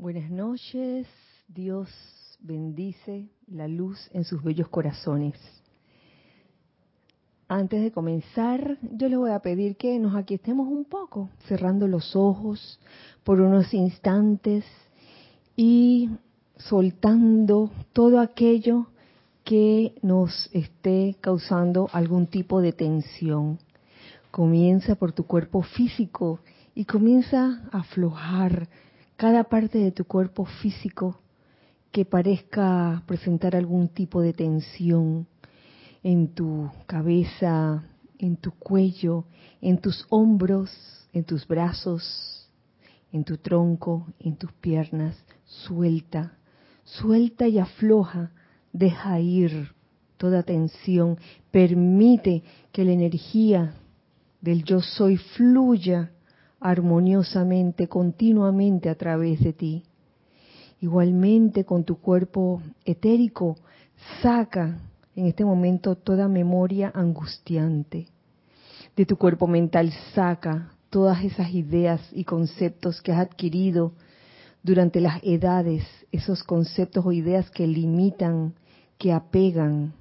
Buenas noches, Dios bendice la luz en sus bellos corazones. Antes de comenzar, yo le voy a pedir que nos aquiestemos un poco, cerrando los ojos por unos instantes y soltando todo aquello que nos esté causando algún tipo de tensión. Comienza por tu cuerpo físico y comienza a aflojar cada parte de tu cuerpo físico que parezca presentar algún tipo de tensión en tu cabeza, en tu cuello, en tus hombros, en tus brazos, en tu tronco, en tus piernas. Suelta, suelta y afloja, deja ir toda tensión, permite que la energía del yo soy fluya armoniosamente, continuamente a través de ti. Igualmente con tu cuerpo etérico, saca en este momento toda memoria angustiante. De tu cuerpo mental saca todas esas ideas y conceptos que has adquirido durante las edades, esos conceptos o ideas que limitan, que apegan.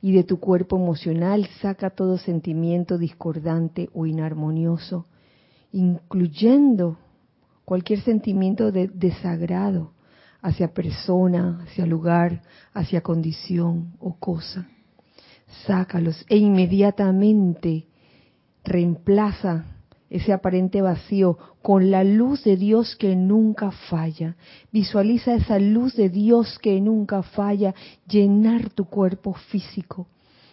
Y de tu cuerpo emocional saca todo sentimiento discordante o inarmonioso incluyendo cualquier sentimiento de desagrado hacia persona, hacia lugar, hacia condición o cosa. Sácalos e inmediatamente reemplaza ese aparente vacío con la luz de Dios que nunca falla. Visualiza esa luz de Dios que nunca falla llenar tu cuerpo físico,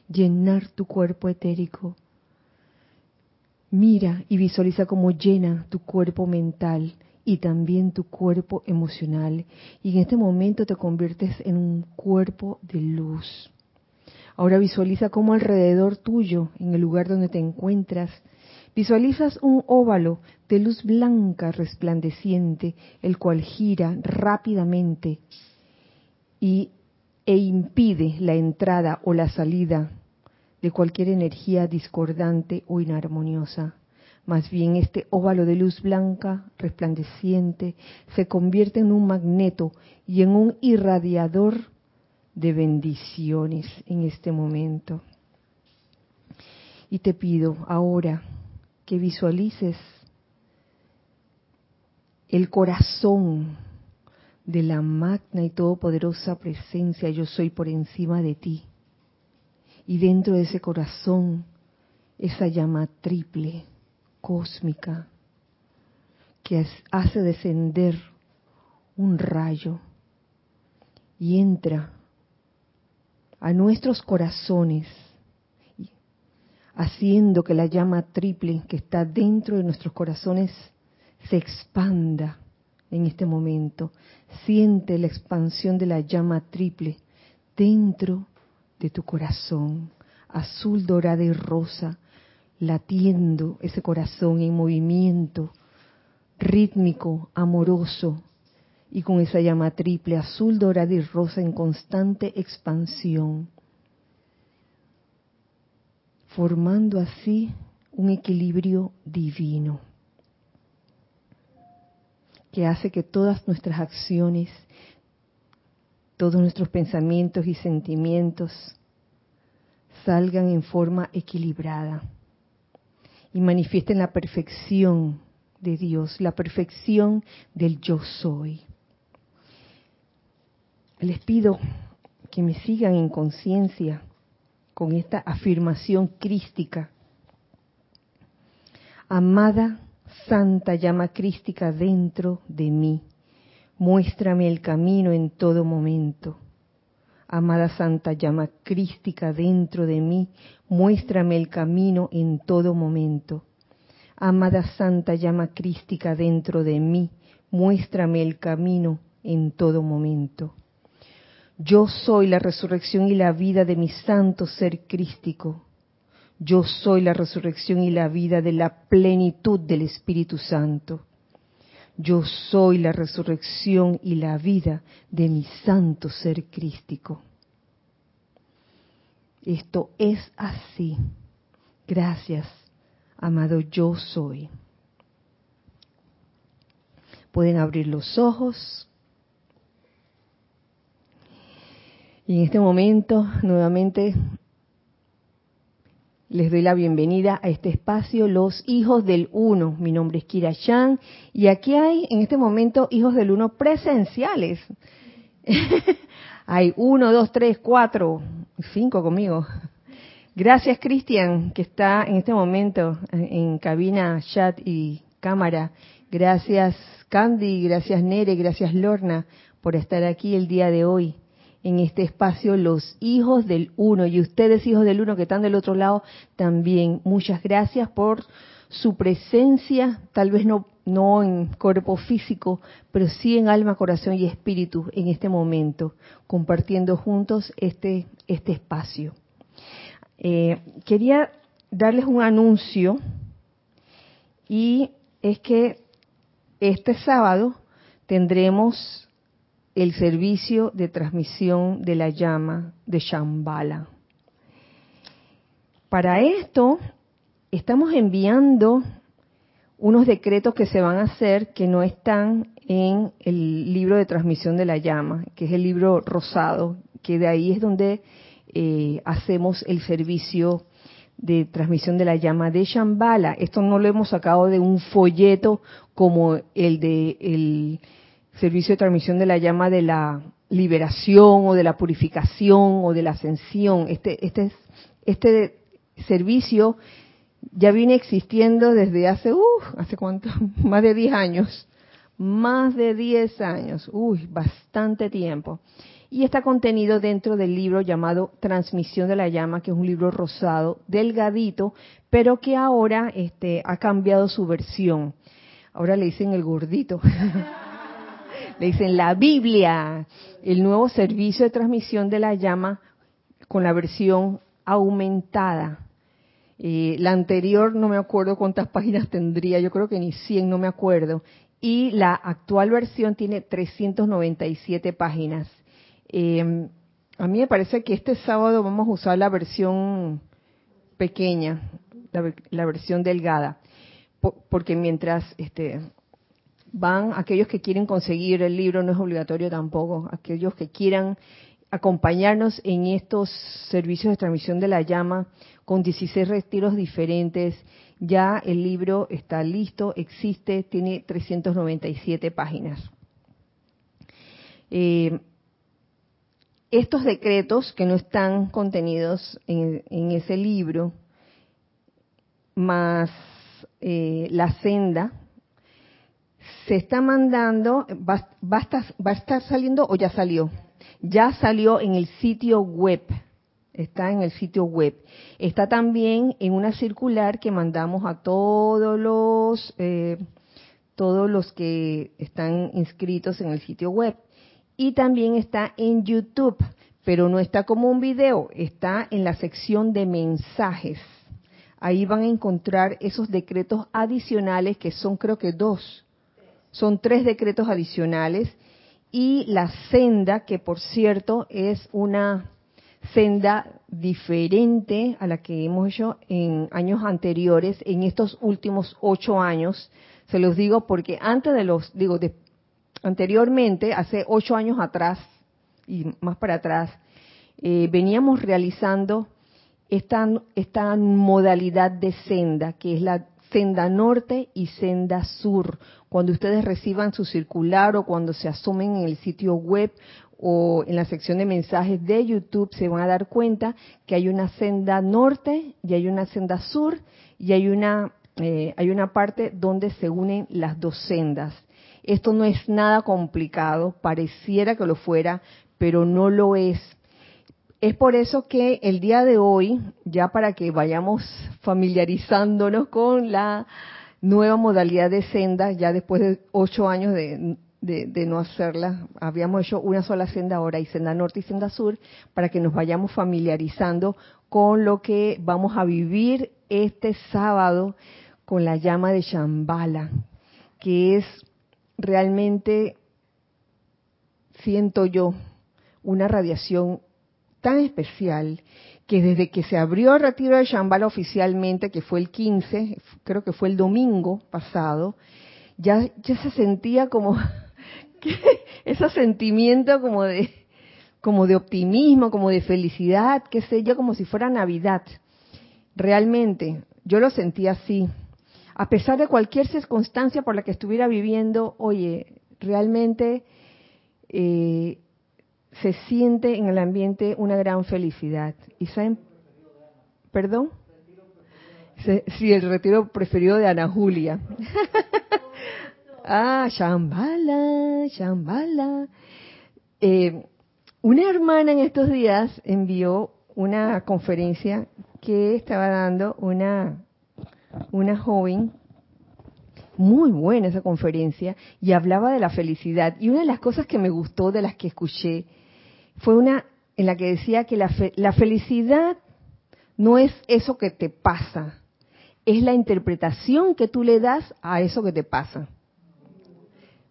llenar tu cuerpo etérico Mira y visualiza cómo llena tu cuerpo mental y también tu cuerpo emocional. Y en este momento te conviertes en un cuerpo de luz. Ahora visualiza cómo alrededor tuyo, en el lugar donde te encuentras, visualizas un óvalo de luz blanca resplandeciente, el cual gira rápidamente y, e impide la entrada o la salida de cualquier energía discordante o inarmoniosa. Más bien este óvalo de luz blanca, resplandeciente, se convierte en un magneto y en un irradiador de bendiciones en este momento. Y te pido ahora que visualices el corazón de la magna y todopoderosa presencia yo soy por encima de ti y dentro de ese corazón esa llama triple, cósmica, que hace descender un rayo y entra a nuestros corazones, haciendo que la llama triple que está dentro de nuestros corazones se expanda en este momento. Siente la expansión de la llama triple dentro de tu corazón, azul, dorada y rosa, latiendo ese corazón en movimiento rítmico, amoroso, y con esa llama triple, azul, dorada y rosa en constante expansión, formando así un equilibrio divino que hace que todas nuestras acciones todos nuestros pensamientos y sentimientos salgan en forma equilibrada y manifiesten la perfección de Dios, la perfección del yo soy. Les pido que me sigan en conciencia con esta afirmación crística. Amada Santa llama crística dentro de mí Muéstrame el camino en todo momento. Amada Santa llama crística dentro de mí, muéstrame el camino en todo momento. Amada Santa llama crística dentro de mí, muéstrame el camino en todo momento. Yo soy la resurrección y la vida de mi santo ser crístico. Yo soy la resurrección y la vida de la plenitud del Espíritu Santo. Yo soy la resurrección y la vida de mi santo ser crístico. Esto es así. Gracias, amado yo soy. Pueden abrir los ojos. Y en este momento, nuevamente, les doy la bienvenida a este espacio, los hijos del uno. Mi nombre es Kira Chan y aquí hay en este momento hijos del uno presenciales. hay uno, dos, tres, cuatro, cinco conmigo. Gracias Cristian, que está en este momento en cabina, chat y cámara. Gracias Candy, gracias Nere, gracias Lorna por estar aquí el día de hoy en este espacio los hijos del uno y ustedes hijos del uno que están del otro lado también. Muchas gracias por su presencia, tal vez no, no en cuerpo físico, pero sí en alma, corazón y espíritu en este momento, compartiendo juntos este, este espacio. Eh, quería darles un anuncio y es que este sábado tendremos el servicio de transmisión de la llama de Shambhala. Para esto estamos enviando unos decretos que se van a hacer que no están en el libro de transmisión de la llama, que es el libro rosado, que de ahí es donde eh, hacemos el servicio de transmisión de la llama de Shambhala. Esto no lo hemos sacado de un folleto como el de el servicio de transmisión de la llama de la liberación o de la purificación o de la ascensión. Este, este, este servicio ya viene existiendo desde hace, uh, ¿hace cuánto? Más de 10 años. Más de 10 años. Uy, bastante tiempo y está contenido dentro del libro llamado Transmisión de la Llama, que es un libro rosado, delgadito, pero que ahora este, ha cambiado su versión. Ahora le dicen el gordito. dicen la Biblia, el nuevo servicio de transmisión de la llama con la versión aumentada. Eh, la anterior no me acuerdo cuántas páginas tendría, yo creo que ni 100, no me acuerdo. Y la actual versión tiene 397 páginas. Eh, a mí me parece que este sábado vamos a usar la versión pequeña, la, versión delgada, porque mientras este, van aquellos que quieren conseguir el libro, no es obligatorio tampoco, aquellos que quieran acompañarnos en estos servicios de transmisión de la llama con 16 retiros diferentes. Ya el libro está listo, existe, tiene 397 páginas. Eh, estos decretos que no están contenidos en, ese libro, más eh, la senda, se está mandando, va, va, a estar, va a estar saliendo o ya salió. Ya salió en el sitio web, está en el sitio web. Está también en una circular que mandamos a todos los, eh, todos los que están inscritos en el sitio web y también está en YouTube, pero no está como un video, está en la sección de mensajes. Ahí van a encontrar esos decretos adicionales que son creo que dos, son tres decretos adicionales y la senda, que por cierto es una senda diferente a la que hemos hecho en años anteriores, en estos últimos ocho años. Se los digo porque antes de los, digo, de, anteriormente, hace ocho años atrás y más para atrás, eh, veníamos realizando esta, esta modalidad de senda, que es la senda norte y senda sur. Cuando ustedes reciban su circular o cuando se asomen en el sitio web o en la sección de mensajes de YouTube, se van a dar cuenta que hay una senda norte y hay una senda sur y hay una, eh, hay una parte donde se unen las dos sendas. Esto no es nada complicado, pareciera que lo fuera, pero no lo es. Es por eso que el día de hoy, ya para que vayamos familiarizándonos con la nueva modalidad de senda, ya después de ocho años de, no hacerla, habíamos hecho una sola senda ahora y senda norte y senda sur, para que nos vayamos familiarizando con lo que vamos a vivir este sábado con la llama de Shambhala, que es realmente siento yo una radiación tan especial que desde que se abrió el retiro de Shambhala oficialmente, que fue el 15, creo que fue el domingo pasado, ya, ya se sentía como ese sentimiento como de como de optimismo, como de felicidad, qué sé yo, como si fuera Navidad. Realmente, yo lo sentía así. A pesar de cualquier circunstancia por la que estuviera viviendo, oye, realmente eh, se siente en el ambiente una gran felicidad. ¿Y saben? ¿Perdón? Sí, el retiro preferido de Ana Julia. ah, Shambhala, Shambhala. Eh, una hermana en estos días envió una conferencia que estaba dando una, una joven, muy buena esa conferencia, y hablaba de la felicidad. Y una de las cosas que me gustó de las que escuché fue una en la que decía que la, la felicidad no es eso que te pasa, es la interpretación que tú le das a eso que te pasa.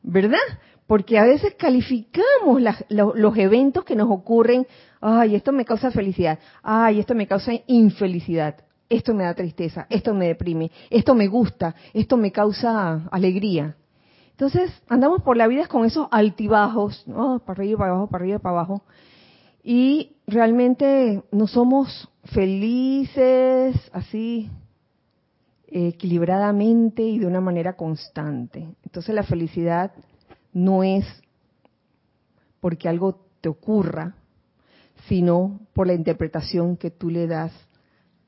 ¿Verdad? Porque a veces calificamos los eventos que nos ocurren, ay, esto me causa felicidad, ay, esto me causa infelicidad, esto me da tristeza, esto me deprime, esto me gusta, esto me causa alegría. Entonces andamos por la vida con esos altibajos, para arriba, para abajo, para arriba, para abajo, y realmente no somos felices así equilibradamente y de una manera constante. Entonces la felicidad no es porque algo te ocurra, sino por la interpretación que tú le das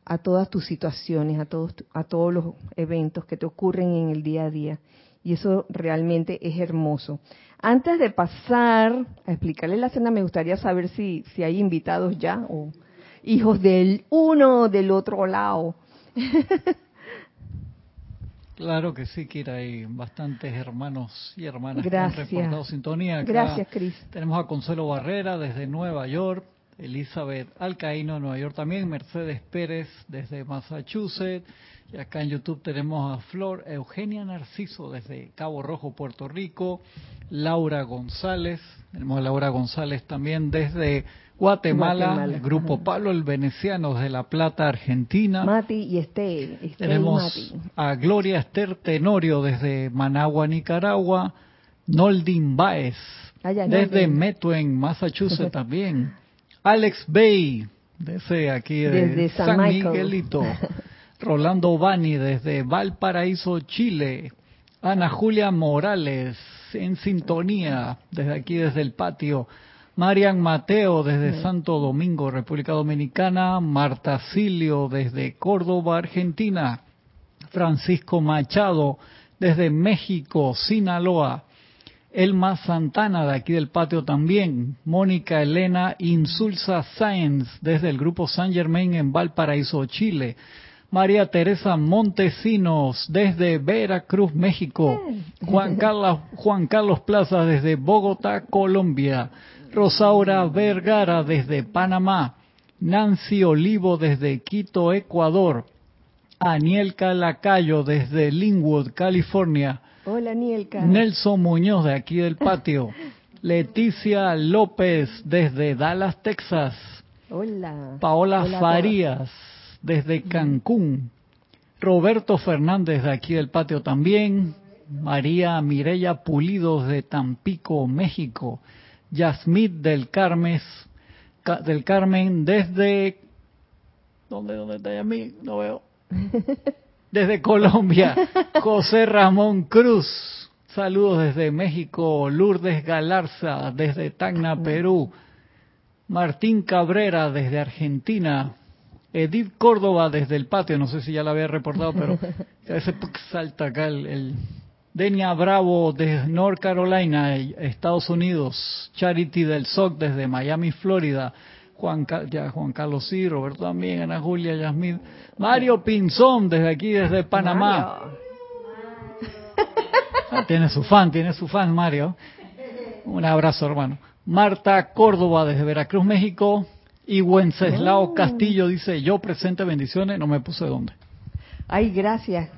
a todas tus situaciones, a todos, a todos los eventos que te ocurren en el día a día. Y eso realmente es hermoso. Antes de pasar a explicarle la cena, me gustaría saber si, si hay invitados ya o hijos del uno o del otro lado. Claro que sí, Kira, hay bastantes hermanos y hermanas Gracias. que han reportado sintonía. Gracias, Cris. Tenemos a Consuelo Barrera desde Nueva York, Elizabeth Alcaíno, Nueva York también, Mercedes Pérez desde Massachusetts, y acá en YouTube tenemos a Flor Eugenia Narciso desde Cabo Rojo, Puerto Rico, Laura González, tenemos a Laura González también desde Guatemala, el grupo Pablo el Veneciano de La Plata, Argentina. Mati y Estel. Tenemos a Gloria Esther Tenorio desde Managua, Nicaragua. Noldin Baez desde Metuen, Massachusetts también. Alex Bay desde aquí de San, Miguelito. Rolando Bani desde Valparaíso, Chile. Ana Julia Morales en sintonía desde aquí, desde el patio. Marian Mateo desde Santo Domingo, República Dominicana, Marta Silio desde Córdoba, Argentina, Francisco Machado desde México, Sinaloa, Elma Santana de aquí del patio también, Mónica Elena Insulza Sáenz desde el grupo San Germain en Valparaíso, Chile, María Teresa Montesinos desde Veracruz, México, Juan Carlos, Juan Carlos Plaza desde Bogotá, Colombia, Rosaura Vergara desde Panamá, Nancy Olivo desde Quito, Ecuador, Anielka Lacayo desde Linwood, California. Hola, Anielka. Nelson Muñoz de aquí del patio. Leticia López desde Dallas, Texas. Hola. Paola Farías desde Cancún. Roberto Fernández de aquí del patio también. María Mireya Pulido de Tampico, México. Yasmith del Carmen, del Carmen desde ¿Dónde, dónde está Yasmith? No veo. Desde Colombia, José Ramón Cruz. Saludos desde México, Lourdes Galarza desde Tacna, Perú. Martín Cabrera desde Argentina. Edith Córdoba desde el patio, no sé si ya la había reportado, pero a veces salta acá el Denia Bravo desde North Carolina, Estados Unidos. Charity del SOC desde Miami, Florida. Juan, ya, Juan Carlos sí, Roberto también, Ana Julia, Yasmín. Mario Pinzón desde aquí, desde Panamá. Ah, tiene su fan, tiene su fan, Mario. Un abrazo, hermano. Marta Córdoba desde Veracruz, México. Y Wenceslao oh. Castillo dice, yo presente bendiciones, no me puse dónde. Ay, gracias.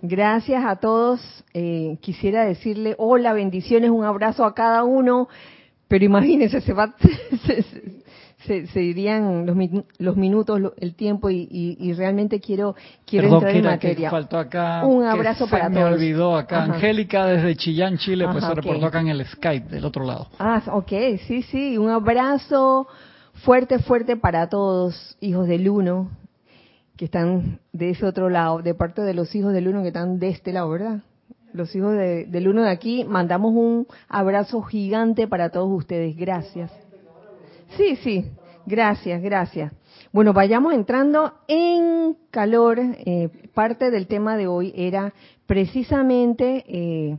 Gracias a todos. Eh, quisiera decirle hola, bendiciones, un abrazo a cada uno. Pero imagínense, se va, se, se irían los, los minutos, el tiempo y, realmente quiero quiero entrar en materia. faltó acá. Un abrazo para se me olvidó acá. Angélica desde Chillán, Chile, pues se reportó acá en el Skype del otro lado. Ah, ok, sí, sí. Un abrazo fuerte, fuerte para todos, hijos del uno, que están de ese otro lado, de parte de los hijos del uno que están de este lado, ¿verdad? Los hijos del uno de aquí, mandamos un abrazo gigante para todos ustedes. Gracias. Sí, sí, gracias, gracias. Bueno, vayamos entrando en calor. Eh, parte del tema de hoy era precisamente eh,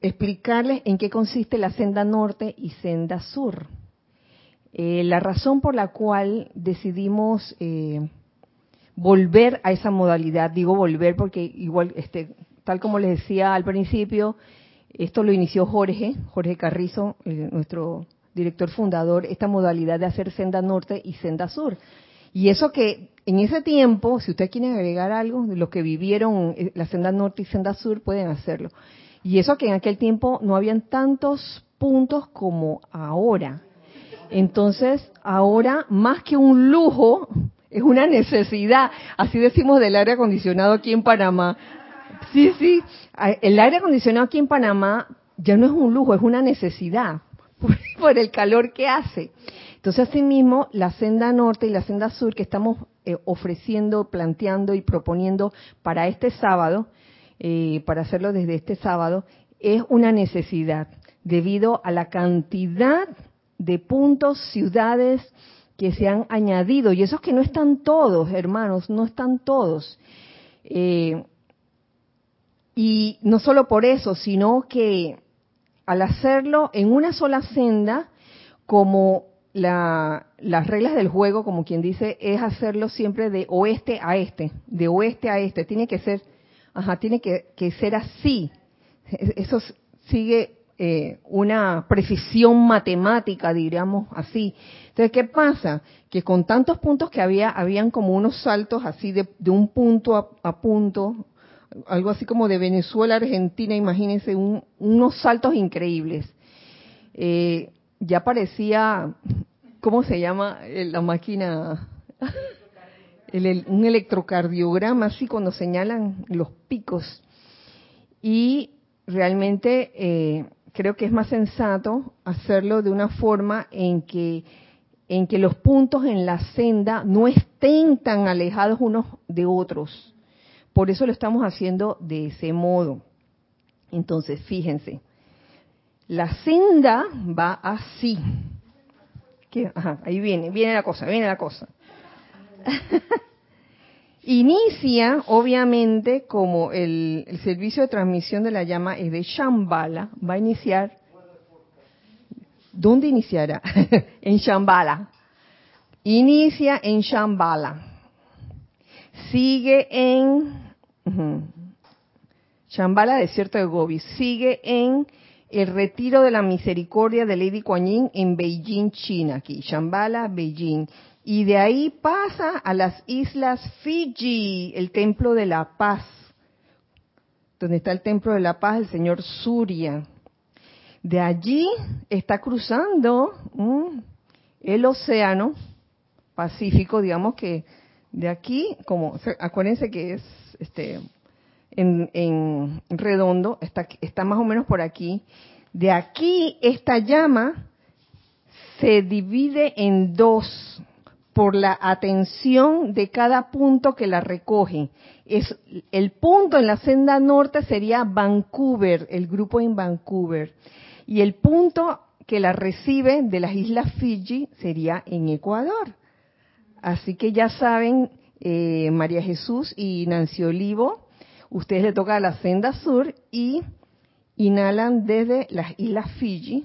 explicarles en qué consiste la senda norte y senda sur. Eh, la razón por la cual decidimos volver a esa modalidad, digo volver porque igual, este, tal como les decía al principio, esto lo inició Jorge, Jorge Carrizo, nuestro director fundador, esta modalidad de hacer senda norte y senda sur. Y eso que en ese tiempo, si ustedes quieren agregar algo los que vivieron eh, la senda norte y senda sur, pueden hacerlo. Y eso que en aquel tiempo no habían tantos puntos como ahora. Entonces, ahora, más que un lujo, es una necesidad. Así decimos del aire acondicionado aquí en Panamá. Sí, sí, el aire acondicionado aquí en Panamá ya no es un lujo, es una necesidad. por el calor que hace. Entonces, asimismo, la senda norte y la senda sur que estamos eh, ofreciendo, planteando y proponiendo para este sábado, eh, para hacerlo desde este sábado, es una necesidad debido a la cantidad de puntos, ciudades que se han añadido. Y esos que no están todos, hermanos, no están todos. Eh, y no solo por eso, sino que al hacerlo en una sola senda, como las reglas del juego, como quien dice, es hacerlo siempre de oeste a este, de oeste a este. Tiene que ser, ajá, tiene que, ser así. Eso sigue eh, una precisión matemática, diríamos así. Entonces, ¿qué pasa? Que con tantos puntos que había, habían como unos saltos así de, un punto a punto, algo así como de Venezuela a Argentina, imagínense, unos saltos increíbles. Eh, ya parecía, ¿cómo se llama la máquina? un electrocardiograma, así cuando señalan los picos. Y realmente eh, creo que es más sensato hacerlo de una forma en que en que los puntos en la senda no estén tan alejados unos de otros por eso lo estamos haciendo de ese modo. Entonces, fíjense, la senda va así. ahí viene, viene la cosa, viene la cosa. Inicia, obviamente, como el, servicio de transmisión de la llama es de Shambhala, va a iniciar. ¿Dónde iniciará? en Shambhala. Inicia en Shambhala. Sigue en Shambhala, desierto de Gobi, sigue en el retiro de la misericordia de Lady Kuan Yin en Beijing, China, aquí, Shambhala, Beijing. Y de ahí pasa a las islas Fiji, el templo de la paz, donde está el templo de la paz, el señor Surya. De allí está cruzando mm, el océano Pacífico, digamos que de aquí, como acuérdense que es este, en, redondo, está, está más o menos por aquí. De aquí esta llama se divide en dos por la atención de cada punto que la recoge. Es, el punto en la senda norte sería Vancouver, el grupo en Vancouver. Y el punto que la recibe de las islas Fiji sería en Ecuador. Así que ya saben, eh, María Jesús y Nancy Olivo, ustedes le toca la senda sur y inhalan desde las islas Fiji,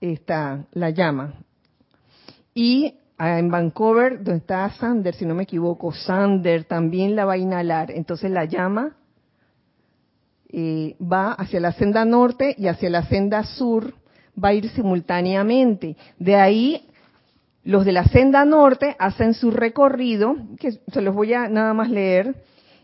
está la llama. Y ah, en Vancouver, donde está Sander, si no me equivoco, Sander también la va a inhalar. Entonces la llama eh, va hacia la senda norte y hacia la senda sur, va a ir simultáneamente. De ahí los de la senda norte hacen su recorrido, que se los voy a nada más leer,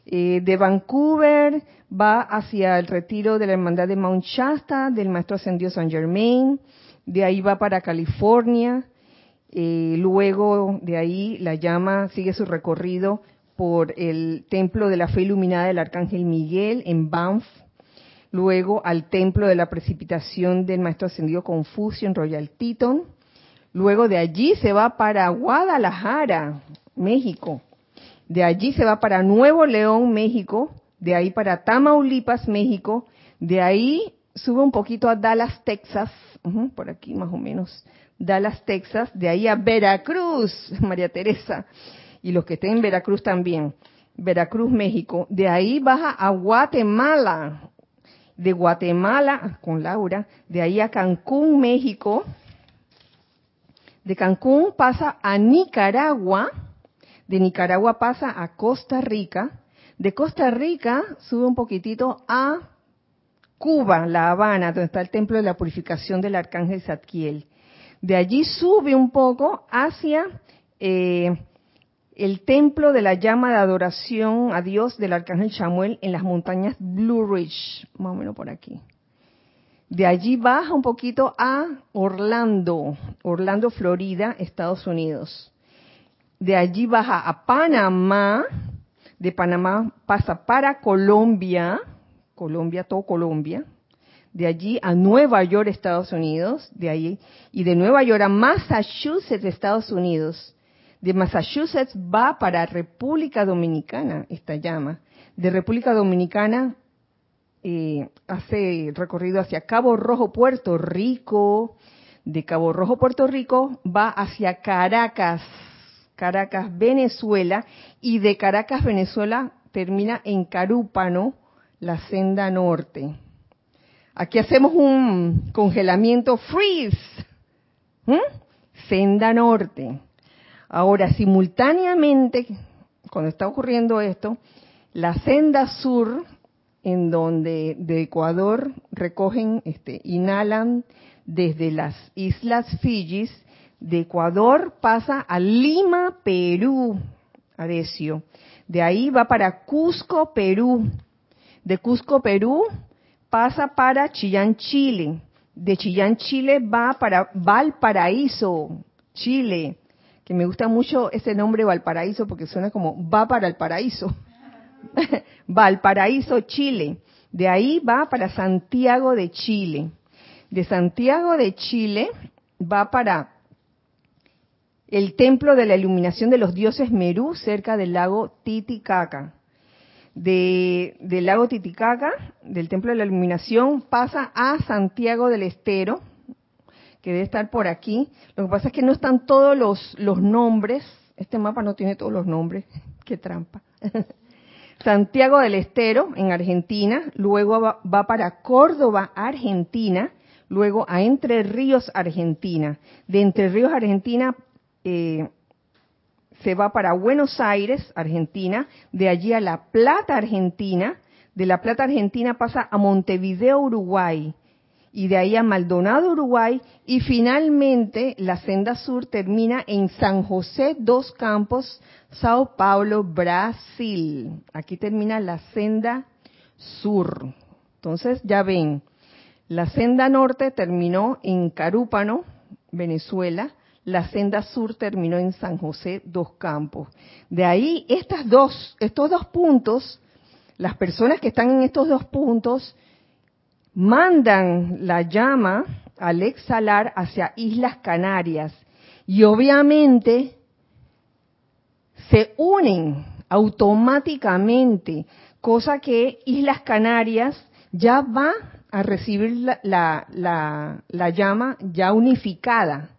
eh, de Vancouver va hacia el retiro de la hermandad de Mount Shasta, del maestro ascendido San Germain, de ahí va para California, eh, luego de ahí la llama sigue su recorrido por el templo de la fe iluminada del Arcángel Miguel en Banff, luego al templo de la precipitación del Maestro Ascendido Confucio en Royal Teton, luego de allí se va para Guadalajara, México, de allí se va para Nuevo León, México, de ahí para Tamaulipas, México, de ahí sube un poquito a Dallas, Texas, por aquí más o menos, Dallas, Texas, de ahí a Veracruz, María Teresa, y los que estén en Veracruz también, Veracruz, México, de ahí baja a Guatemala, de Guatemala, con Laura, de ahí a Cancún, México, de Cancún pasa a Nicaragua, de Nicaragua pasa a Costa Rica, de Costa Rica sube un poquitito a Cuba, La Habana, donde está el templo de la purificación del arcángel Zadkiel. De allí sube un poco hacia eh, el templo de la llama de adoración a Dios del arcángel Samuel en las montañas Blue Ridge, más o menos por aquí. De allí baja un poquito a Orlando, Orlando, Florida, Estados Unidos. De allí baja a Panamá, de Panamá pasa para Colombia, Colombia, todo Colombia, de allí a Nueva York, Estados Unidos, de ahí, y de Nueva York a Massachusetts, Estados Unidos. De Massachusetts va para República Dominicana, esta llama. De República Dominicana eh, hace recorrido hacia Cabo Rojo, Puerto Rico. De Cabo Rojo, Puerto Rico va hacia Caracas, Caracas, Venezuela. Y de Caracas, Venezuela termina en Carúpano, la senda norte. Aquí hacemos un congelamiento freeze. Senda norte. Ahora, simultáneamente, cuando está ocurriendo esto, la senda sur, en donde de Ecuador recogen, este, inhalan desde las islas Fijis, de Ecuador pasa a Lima, Perú, Adecio. De ahí va para Cusco, Perú. De Cusco, Perú, pasa para Chillán, Chile. De Chillán, Chile va para Valparaíso, Chile. Que me gusta mucho ese nombre Valparaíso porque suena como va para el paraíso. Valparaíso, Chile. De ahí va para Santiago de Chile. De Santiago de Chile va para el templo de la iluminación de los dioses Merú cerca del lago Titicaca de, del lago Titicaca, del Templo de la Iluminación, pasa a Santiago del Estero, que debe estar por aquí. Lo que pasa es que no están todos los, los nombres. Este mapa no tiene todos los nombres. Qué trampa. Santiago del Estero, en Argentina. Luego va, va, para Córdoba, Argentina. Luego a Entre Ríos, Argentina. De Entre Ríos, Argentina, eh, se va para Buenos Aires, Argentina, de allí a La Plata, Argentina, de La Plata, Argentina pasa a Montevideo, Uruguay, y de ahí a Maldonado, Uruguay, y finalmente la senda sur termina en San José dos Campos, Sao Paulo, Brasil. Aquí termina la senda sur. Entonces ya ven, la senda norte terminó en Carúpano, Venezuela, la senda sur terminó en San José dos Campos. De ahí estas dos, estos dos puntos, las personas que están en estos dos puntos mandan la llama al exhalar hacia Islas Canarias y obviamente se unen automáticamente, cosa que Islas Canarias ya va a recibir la, la, la llama ya unificada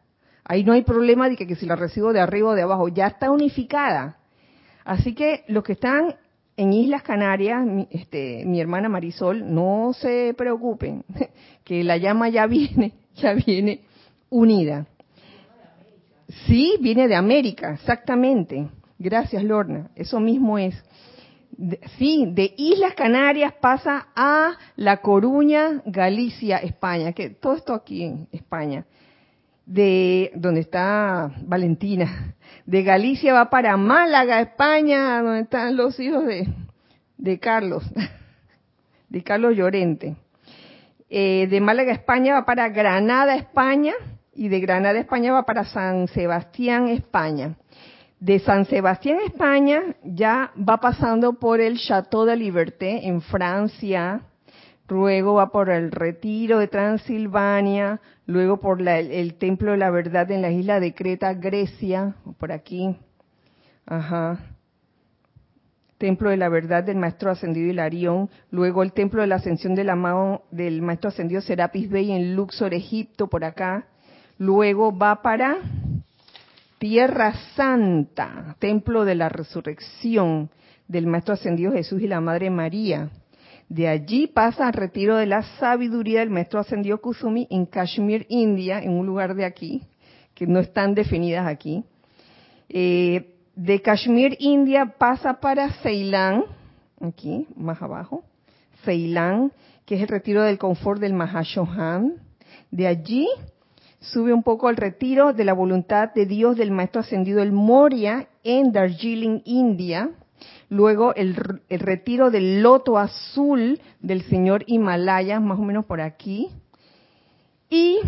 Ahí no hay problema de que, si la recibo de arriba o de abajo, ya está unificada. Así que los que están en Islas Canarias, mi, este, mi hermana Marisol, no se preocupen, que la llama ya viene, ya viene unida. Sí, viene de América, exactamente. Gracias, Lorna. Eso mismo es. sí, de Islas Canarias pasa a La Coruña, Galicia, España, que todo esto aquí en España de donde está Valentina, de Galicia va para Málaga, España, donde están los hijos de, de Carlos, de Carlos Llorente. Eh, de Málaga, España va para Granada, España, y de Granada, España va para San Sebastián, España. De San Sebastián, España, ya va pasando por el Château de Liberté en Francia, luego va por el Retiro de Transilvania, luego por el, Templo de la Verdad en la isla de Creta, Grecia, por aquí. Ajá. Templo de la Verdad del Maestro Ascendido Hilarión, luego el Templo de la Ascensión del del Maestro Ascendido Serapis Bey en Luxor, Egipto, por acá. Luego va para Tierra Santa, Templo de la Resurrección del Maestro Ascendido Jesús y la Madre María. De allí pasa al retiro de la sabiduría del Maestro Ascendido Kusumi en Kashmir, India, en un lugar de aquí, que no están definidas aquí. Eh, de Kashmir, India, pasa para Ceilán, aquí, más abajo, Ceilán, que es el retiro del confort del Mahashohan. De allí sube un poco al retiro de la voluntad de Dios del Maestro Ascendido el Moria en Darjeeling, India. Luego el, retiro del loto azul del señor Himalaya, más o menos por aquí. Y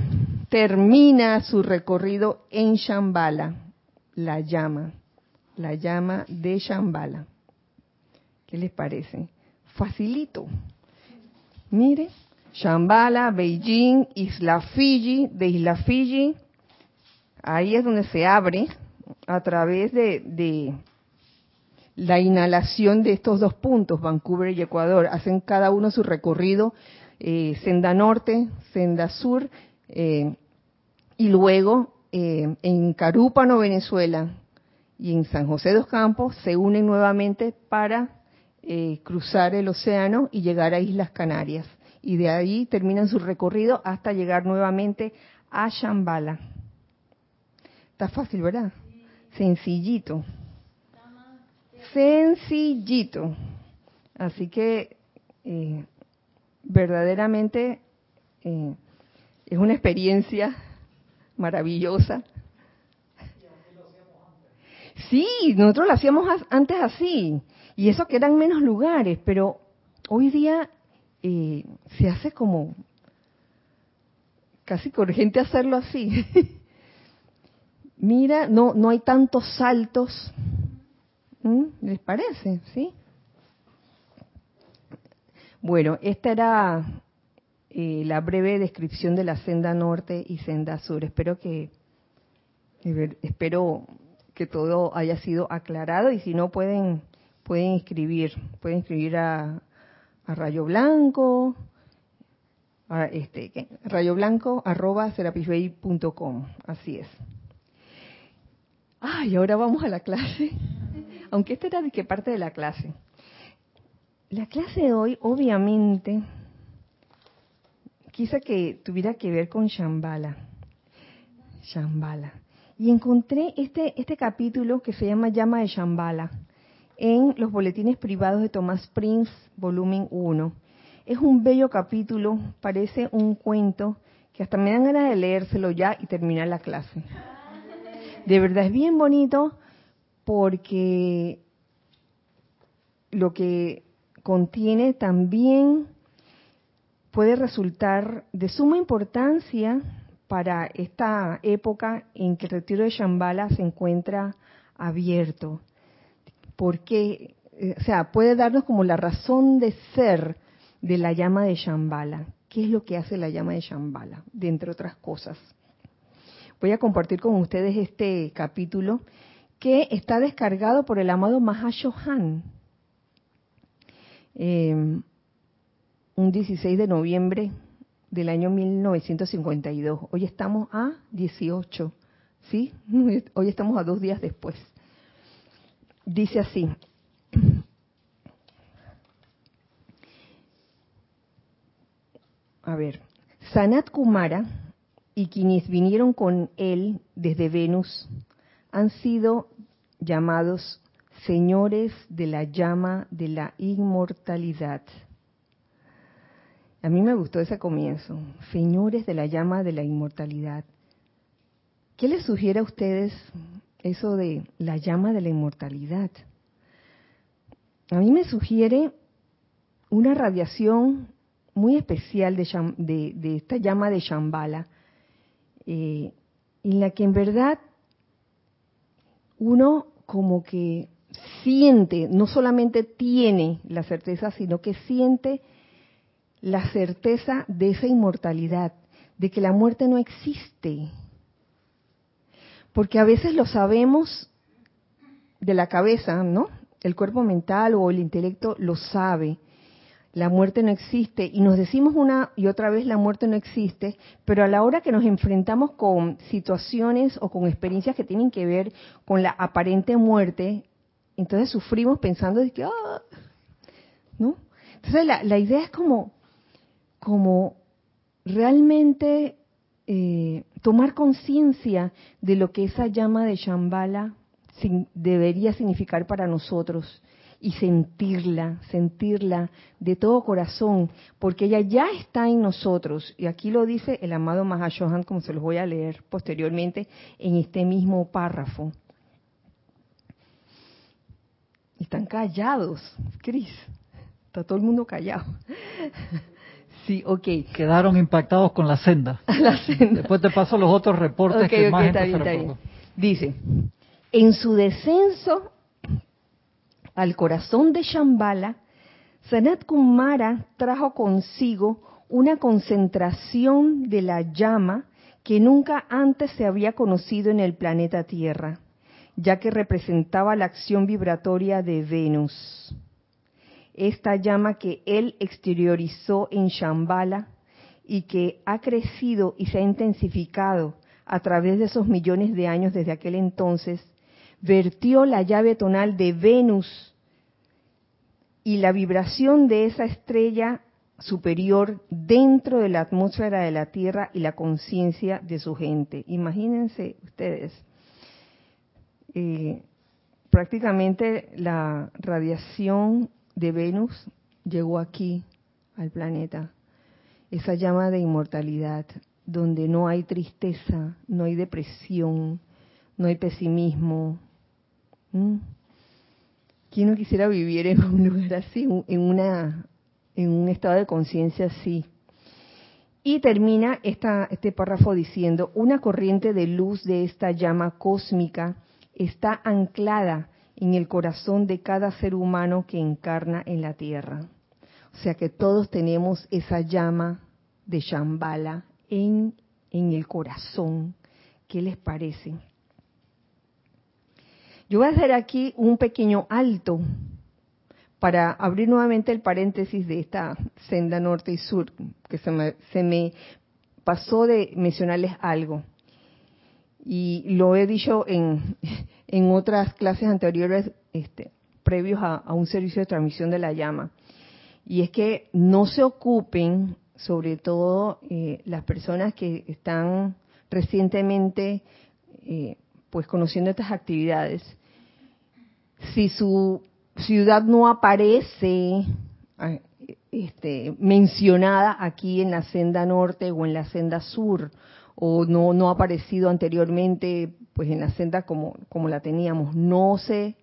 termina su recorrido en Shambhala, la llama, la llama de Shambhala. ¿Qué les parece? Facilito. Mire, Shambhala, Beijing, Isla Fiji, de Isla Fiji, ahí es donde se abre a través de, la inhalación de estos dos puntos, Vancouver y Ecuador. Hacen cada uno su recorrido, eh, senda norte, senda sur, eh, y luego eh, en Carúpano, Venezuela, y en San José de los Campos se unen nuevamente para cruzar el océano y llegar a Islas Canarias y de ahí terminan su recorrido hasta llegar nuevamente a Shambhala. Está fácil, ¿verdad? Sencillito. Sencillito. Así que eh, verdaderamente eh, es una experiencia maravillosa. Sí, nosotros lo hacíamos antes así, y eso que eran menos lugares, pero hoy día eh, se hace como casi urgente hacerlo así. Mira, no, no hay tantos saltos. ¿Mm? ¿Les parece? ¿Sí? Bueno, esta era eh, la breve descripción de la senda norte y senda sur. Espero que espero que todo haya sido aclarado y si no pueden pueden escribir, pueden escribir a, a Rayo Blanco, a este, Rayo Blanco arroba serapisbay.com, así es. Ay, ahora vamos a la clase, aunque esta era de qué parte de la clase. La clase de hoy, obviamente, quise que tuviera que ver con Shambhala. Shambhala. Y encontré este, este capítulo que se llama Llama de Shambhala en los boletines privados de Thomas Prince, volumen 1. Es un bello capítulo, parece un cuento que hasta me dan ganas de leérselo ya y terminar la clase. De verdad es bien bonito porque lo que contiene también puede resultar de suma importancia para esta época en que el retiro de Shambhala se encuentra abierto porque, eh, o sea, puede darnos como la razón de ser de la llama de Shambhala. ¿Qué es lo que hace la llama de Shambhala? De entre otras cosas. Voy a compartir con ustedes este capítulo que está descargado por el amado Mahashohan. Eh, un 16 de noviembre del año 1952. Hoy estamos a 18, ¿sí? Hoy estamos a dos días después. Dice así. A ver, Sanat Kumara y quienes vinieron con él desde Venus han sido llamados señores de la llama de la inmortalidad. A mí me gustó ese comienzo, señores de la llama de la inmortalidad. ¿Qué les sugiere a ustedes eso de la llama de la inmortalidad. A mí me sugiere una radiación muy especial de, esta llama de Shambhala, eh, en la que en verdad uno como que siente, no solamente tiene la certeza, sino que siente la certeza de esa inmortalidad, de que la muerte no existe. Porque a veces lo sabemos de la cabeza, ¿no? El cuerpo mental o el intelecto lo sabe. La muerte no existe y nos decimos una y otra vez la muerte no existe, pero a la hora que nos enfrentamos con situaciones o con experiencias que tienen que ver con la aparente muerte, entonces sufrimos pensando de que, ah", ¿no? Entonces la, idea es como, como realmente eh, tomar conciencia de lo que esa llama de Shambhala debería significar para nosotros y sentirla, sentirla de todo corazón, porque ella ya está en nosotros. Y aquí lo dice el amado Mahashohan, como se los voy a leer posteriormente en este mismo párrafo. Están callados, Cris. Está todo el mundo callado. Sí, ok. Quedaron impactados con la senda. La senda. Después te paso los otros reportes que más bien, está bien. Dice, en su descenso al corazón de Shambhala, Sanat Kumara trajo consigo una concentración de la llama que nunca antes se había conocido en el planeta Tierra, ya que representaba la acción vibratoria de Venus. Esta llama que él exteriorizó en Shambhala y que ha crecido y se ha intensificado a través de esos millones de años desde aquel entonces, vertió la llave tonal de Venus y la vibración de esa estrella superior dentro de la atmósfera de la Tierra y la conciencia de su gente. Imagínense ustedes, eh, prácticamente la radiación de Venus llegó aquí al planeta, esa llama de inmortalidad, donde no hay tristeza, no hay depresión, no hay pesimismo. ¿Quién no quisiera vivir en un lugar así, en, una, en un estado de conciencia así? Y termina esta, este párrafo diciendo, una corriente de luz de esta llama cósmica está anclada en el corazón de cada ser humano que encarna en la tierra. O sea que todos tenemos esa llama de Shambhala en, en el corazón. ¿Qué les parece? Yo voy a hacer aquí un pequeño alto para abrir nuevamente el paréntesis de esta senda norte y sur, que se me, se me pasó de mencionarles algo. Y lo he dicho en, en otras clases anteriores, este, previos a, un servicio de transmisión de la llama. Y es que no se ocupen, sobre todo eh, las personas que están recientemente eh, pues conociendo estas actividades, si su ciudad no aparece este, mencionada aquí en la senda norte o en la senda sur, o no, no ha aparecido anteriormente pues en la senda como, como la teníamos, no se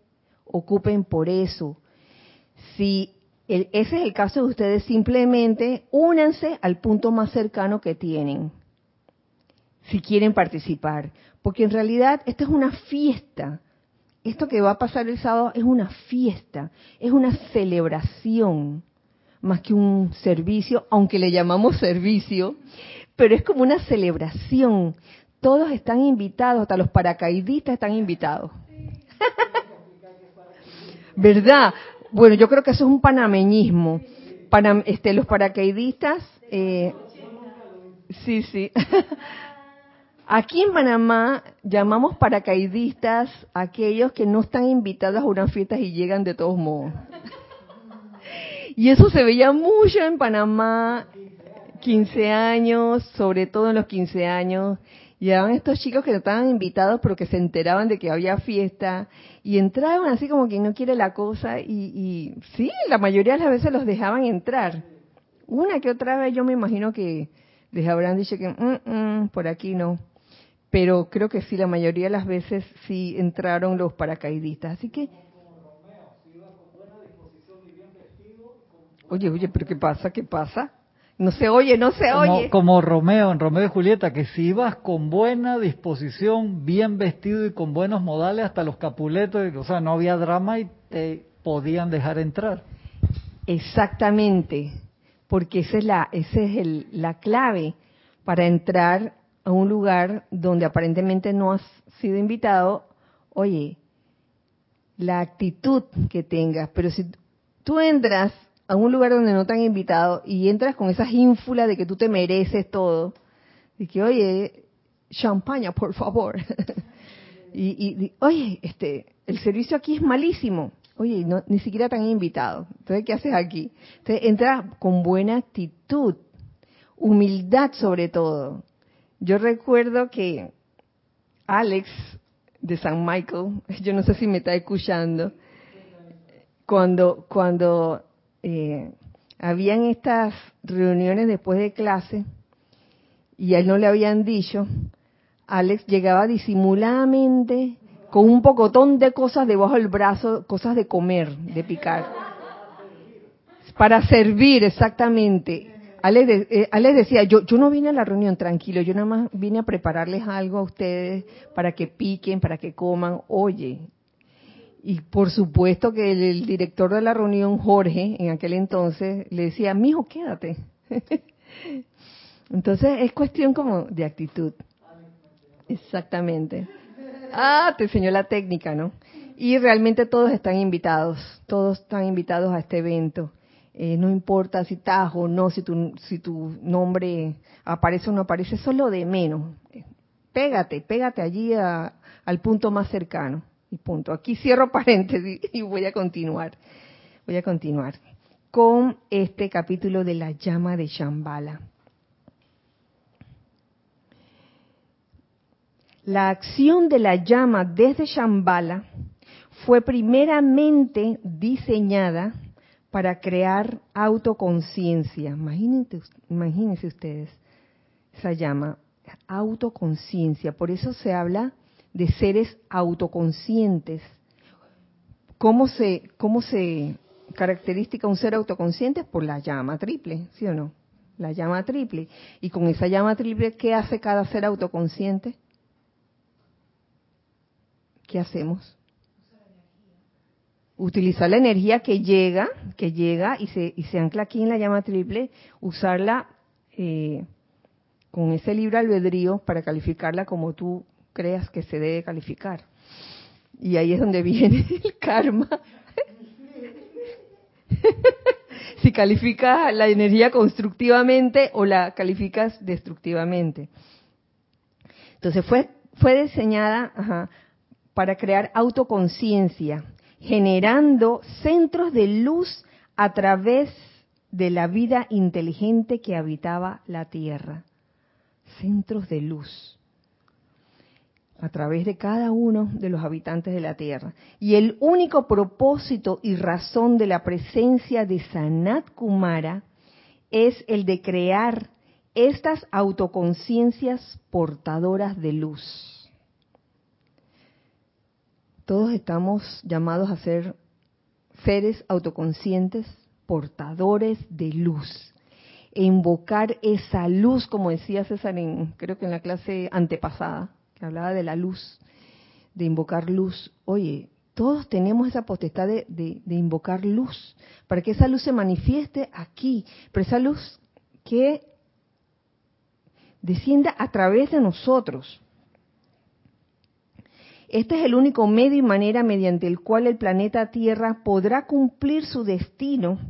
ocupen por eso. Si ese es el caso de ustedes, simplemente únanse al punto más cercano que tienen, si quieren participar, porque en realidad esta es una fiesta, esto que va a pasar el sábado es una fiesta, es una celebración, más que un servicio, aunque le llamamos servicio, pero es como una celebración. Todos están invitados, hasta los paracaidistas están invitados. ¿Verdad? Bueno, yo creo que eso es un panameñismo. Para, este, los paracaidistas, eh, sí, sí. Aquí en Panamá llamamos paracaidistas a aquellos que no están invitados a unas fiestas y llegan de todos modos. Y eso se veía mucho en Panamá, 15 años, sobre todo en los 15 años. Llegaban estos chicos que no estaban invitados, pero que se enteraban de que había fiesta y entraban así como quien no quiere la cosa y, y sí, la mayoría de las veces los dejaban entrar. Una que otra vez yo me imagino que les habrán dicho que mm, mm, por aquí no pero creo que sí, la mayoría de las veces sí entraron los paracaidistas. Así que... Oye, oye, pero ¿qué pasa? ¿Qué pasa? No se oye, no se oye. Como Romeo, en Romeo y Julieta, que si ibas con buena disposición, bien vestido y con buenos modales, hasta los capuletos, o sea, no había drama y te podían dejar entrar. Exactamente, porque esa es la, esa es el, la clave para entrar a un lugar donde aparentemente no has sido invitado. Oye, la actitud que tengas, pero si tú entras a un lugar donde no te han invitado y entras con esa ínfula de que tú te mereces todo, y que, oye, champaña, por favor. y, oye, este, el servicio aquí es malísimo. Oye, no, ni siquiera te han invitado. Entonces, ¿qué haces aquí? Entonces, entras con buena actitud, humildad sobre todo. Yo recuerdo que Alex de San Michael, yo no sé si me está escuchando, cuando, cuando eh, habían estas reuniones después de clase y a él no le habían dicho, Alex llegaba disimuladamente con un pocotón de cosas debajo del brazo, cosas de comer, de picar. Para servir, exactamente. Alex, eh, decía, yo, yo no vine a la reunión tranquilo, yo nada más vine a prepararles algo a ustedes para que piquen, para que coman. Oye, y por supuesto que el, director de la reunión, Jorge, en aquel entonces, le decía, mijo, quédate. entonces es cuestión como de actitud. Exactamente. Ah, te enseñó la técnica, ¿no? Y realmente todos están invitados, todos están invitados a este evento. Eh, no importa si estás o no, si tu, si tu nombre aparece o no aparece, eso es lo de menos. Pégate, pégate allí al punto más cercano. Y punto. Aquí cierro paréntesis y voy a continuar. Voy a continuar con este capítulo de la llama de Shambhala. La acción de la llama desde Shambhala fue primeramente diseñada para crear autoconciencia. Imagínense, ustedes esa llama, autoconciencia. Por eso se habla de seres autoconscientes. ¿Cómo se, cómo se caracteriza un ser autoconsciente? Por la llama triple, ¿sí o no? La llama triple. Y con esa llama triple, ¿qué hace cada ser autoconsciente? ¿Qué hacemos? Utilizar la energía que llega, que llega y se, y se ancla aquí en la llama triple, usarla eh, con ese libre albedrío para calificarla como tú creas que se debe calificar. Y ahí es donde viene el karma. si calificas la energía constructivamente o la calificas destructivamente. Entonces fue, fue diseñada para crear autoconciencia, generando centros de luz a través de la vida inteligente que habitaba la Tierra. Centros de luz a través de cada uno de los habitantes de la Tierra. Y el único propósito y razón de la presencia de Sanat Kumara es el de crear estas autoconciencias portadoras de luz. Todos estamos llamados a ser seres autoconscientes, portadores de luz. E invocar esa luz, como decía César en, creo que en la clase antepasada, hablaba de la luz, de invocar luz. Oye, todos tenemos esa potestad de, de, invocar luz, para que esa luz se manifieste aquí, pero esa luz que descienda a través de nosotros. Este es el único medio y manera mediante el cual el planeta Tierra podrá cumplir su destino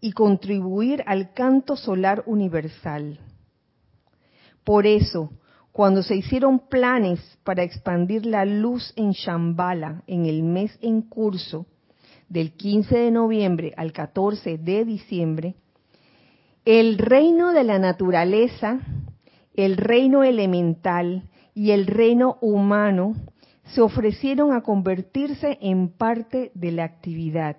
y contribuir al canto solar universal. Por eso, cuando se hicieron planes para expandir la luz en Shambhala en el mes en curso, del 15 de noviembre al 14 de diciembre, el reino de la naturaleza, el reino elemental y el reino humano se ofrecieron a convertirse en parte de la actividad.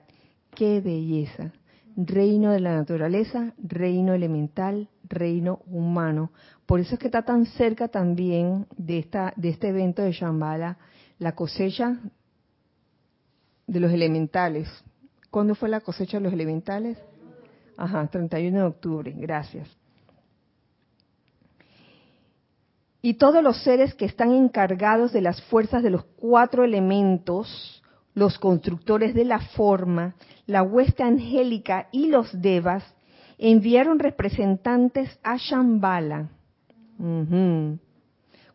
¡Qué belleza! Reino de la naturaleza, reino elemental, reino humano. Por eso es que está tan cerca también de, esta, de este evento de Shambhala, la cosecha de los elementales. ¿Cuándo fue la cosecha de los elementales? Ajá, 31 de octubre, gracias. Y todos los seres que están encargados de las fuerzas de los cuatro elementos, los constructores de la forma, la hueste angélica y los devas, enviaron representantes a Shambhala.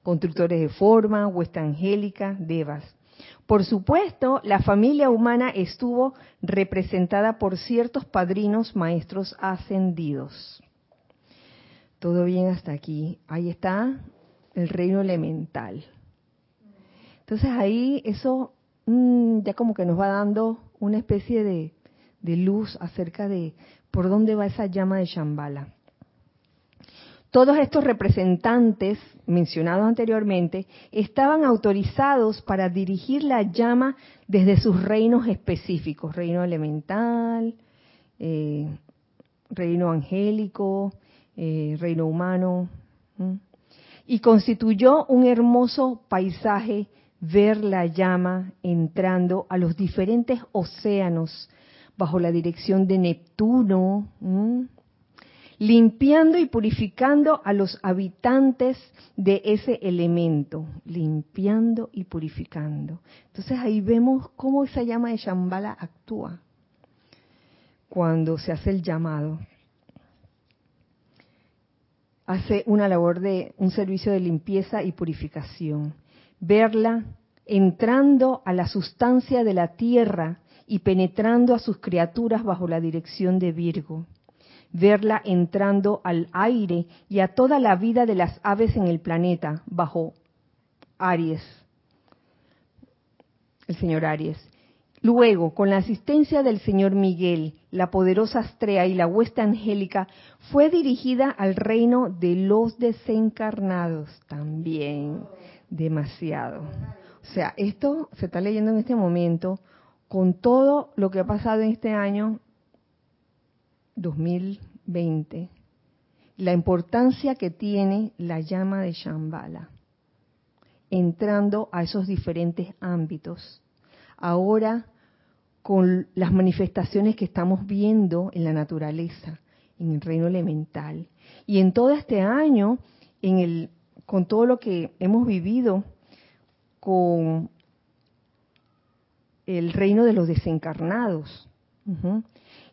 Constructores de forma, hueste angélica, devas. Por supuesto, la familia humana estuvo representada por ciertos padrinos maestros ascendidos. Todo bien hasta aquí. Ahí está el reino elemental. Entonces ahí eso mm, ya como que nos va dando una especie de, luz acerca de por dónde va esa llama de Shambhala. Todos estos representantes mencionados anteriormente estaban autorizados para dirigir la llama desde sus reinos específicos, reino elemental, eh, reino angélico, eh, reino humano, y constituyó un hermoso paisaje ver la llama entrando a los diferentes océanos bajo la dirección de Neptuno, limpiando y purificando a los habitantes de ese elemento, limpiando y purificando. Entonces ahí vemos cómo esa llama de Shambhala actúa cuando se hace el llamado. Hace una labor de un servicio de limpieza y purificación. Verla entrando a la sustancia de la tierra y penetrando a sus criaturas bajo la dirección de Virgo verla entrando al aire y a toda la vida de las aves en el planeta bajo Aries, el señor Aries. Luego, con la asistencia del señor Miguel, la poderosa Astrea y la huesta angélica fue dirigida al reino de los desencarnados, también demasiado. O sea, esto se está leyendo en este momento con todo lo que ha pasado en este año 2020, la importancia que tiene la llama de Shambhala, entrando a esos diferentes ámbitos. Ahora, con las manifestaciones que estamos viendo en la naturaleza, en el reino elemental, y en todo este año, en el, con todo lo que hemos vivido con el reino de los desencarnados.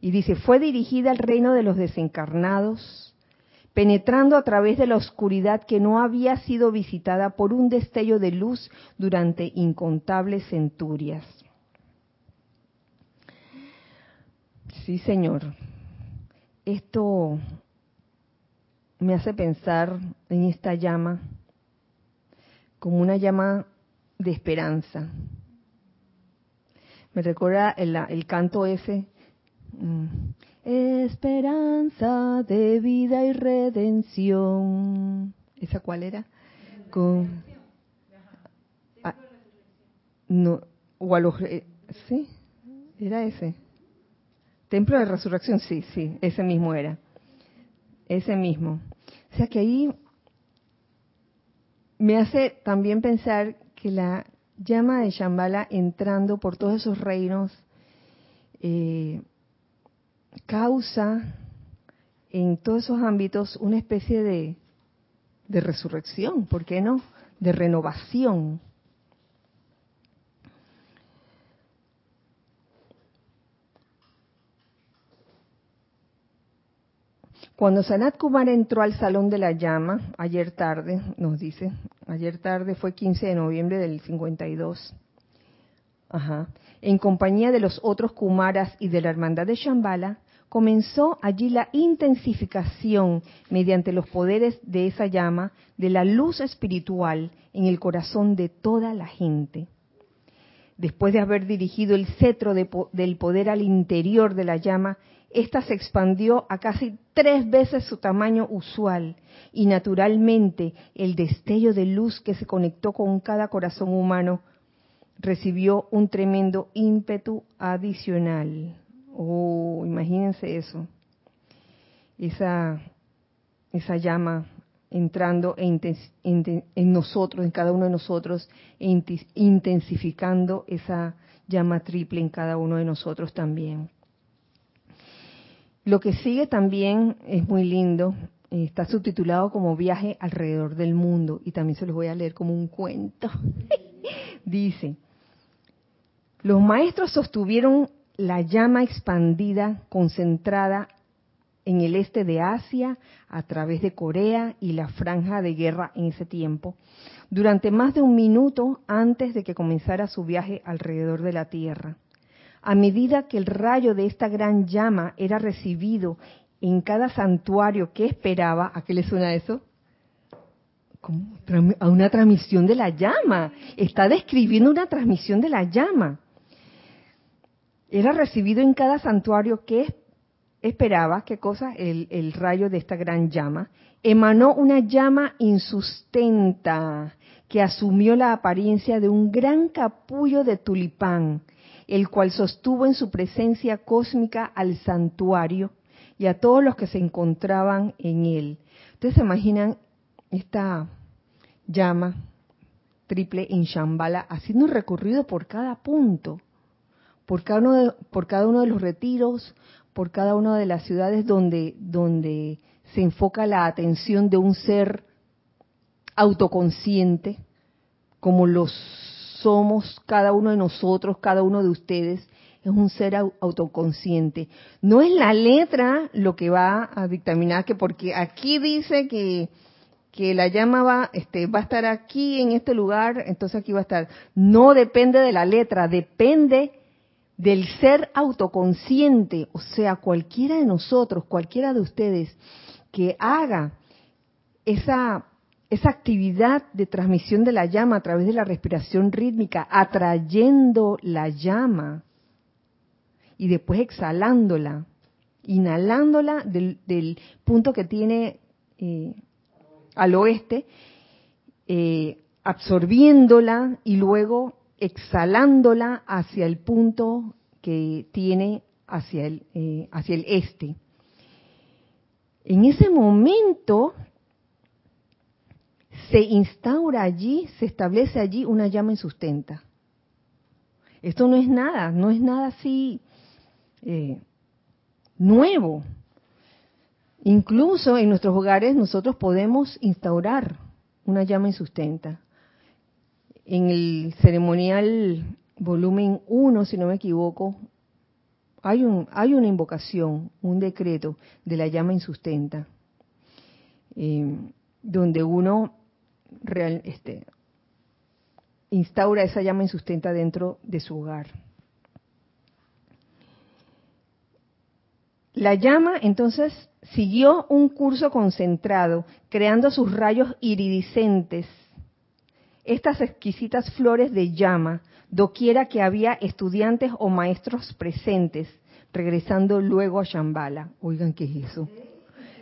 Y dice, fue dirigida al reino de los desencarnados, penetrando a través de la oscuridad que no había sido visitada por un destello de luz durante incontables centurias. Sí, Señor. Esto me hace pensar en esta llama como una llama de esperanza. Me recuerda el, el canto ese Mm. Esperanza de vida y redención. ¿Esa cuál era? Con, ah, no, o a los, sí, era ese. Templo de Resurrección, sí, sí, ese mismo era. Ese mismo. O sea que ahí me hace también pensar que la llama de Shambhala entrando por todos esos reinos eh, causa en todos esos ámbitos una especie de, de resurrección, ¿por qué no? De renovación. Cuando Sanat Kumar entró al Salón de la Llama, ayer tarde, nos dice, ayer tarde fue 15 de noviembre del 52, ajá, en compañía de los otros Kumaras y de la Hermandad de Shambhala, comenzó allí la intensificación mediante los poderes de esa llama de la luz espiritual en el corazón de toda la gente. Después de haber dirigido el cetro del poder al interior de la llama, ésta se expandió a casi tres veces su tamaño usual y naturalmente el destello de luz que se conectó con cada corazón humano recibió un tremendo ímpetu adicional. Oh, imagínense eso. Esa, esa llama entrando en, en, nosotros, en cada uno de nosotros, e intensificando esa llama triple en cada uno de nosotros también. Lo que sigue también es muy lindo está subtitulado como Viaje alrededor del mundo y también se los voy a leer como un cuento. Dice, los maestros sostuvieron la llama expandida, concentrada en el este de Asia, a través de Corea y la franja de guerra en ese tiempo, durante más de un minuto antes de que comenzara su viaje alrededor de la Tierra. A medida que el rayo de esta gran llama era recibido en cada santuario que esperaba, ¿a qué le suena eso? A una transmisión de la llama. Está describiendo una transmisión de la llama. Era recibido en cada santuario que esperaba, ¿qué cosa? El, el rayo de esta gran llama. Emanó una llama insustenta que asumió la apariencia de un gran capullo de tulipán, el cual sostuvo en su presencia cósmica al santuario y a todos los que se encontraban en él. Ustedes se imaginan esta llama triple en Shambhala haciendo un recorrido por cada punto, por cada uno de, los retiros, por cada una de las ciudades donde, donde se enfoca la atención de un ser autoconsciente, como los somos cada uno de nosotros, cada uno de ustedes, es un ser autoconsciente. No es la letra lo que va a dictaminar que porque aquí dice que, que la llama va, este, va a estar aquí en este lugar, entonces aquí va a estar. No depende de la letra, depende del ser autoconsciente, o sea, cualquiera de nosotros, cualquiera de ustedes que haga esa esa actividad de transmisión de la llama a través de la respiración rítmica, atrayendo la llama y después exhalándola, inhalándola del, punto que tiene eh, al oeste, eh, absorbiéndola y luego exhalándola hacia el punto que tiene hacia el, eh, hacia el este. En ese momento se instaura allí, se establece allí una llama insustenta. Esto no es nada, no es nada así eh, nuevo. Incluso en nuestros hogares nosotros podemos instaurar una llama insustenta. En el ceremonial volumen 1, si no me equivoco, hay, un, hay una invocación, un decreto de la llama insustenta, eh, donde uno este, instaura esa llama insustenta dentro de su hogar. La llama entonces siguió un curso concentrado, creando sus rayos iridiscentes, estas exquisitas flores de llama, doquiera que había estudiantes o maestros presentes, regresando luego a Shambhala. Oigan, ¿qué es eso?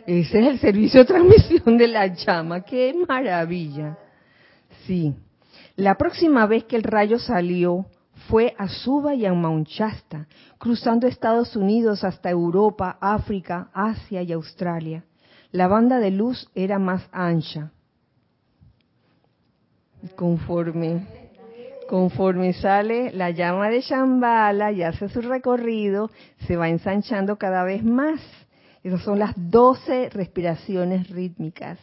Ese es el servicio de transmisión de la llama. ¡Qué maravilla! Sí. La próxima vez que el rayo salió fue a Suba y a Mount Shasta, cruzando Estados Unidos hasta Europa, África, Asia y Australia. La banda de luz era más ancha. Conforme, conforme sale la llama de Shambhala y hace su recorrido, se va ensanchando cada vez más esas son las 12 respiraciones rítmicas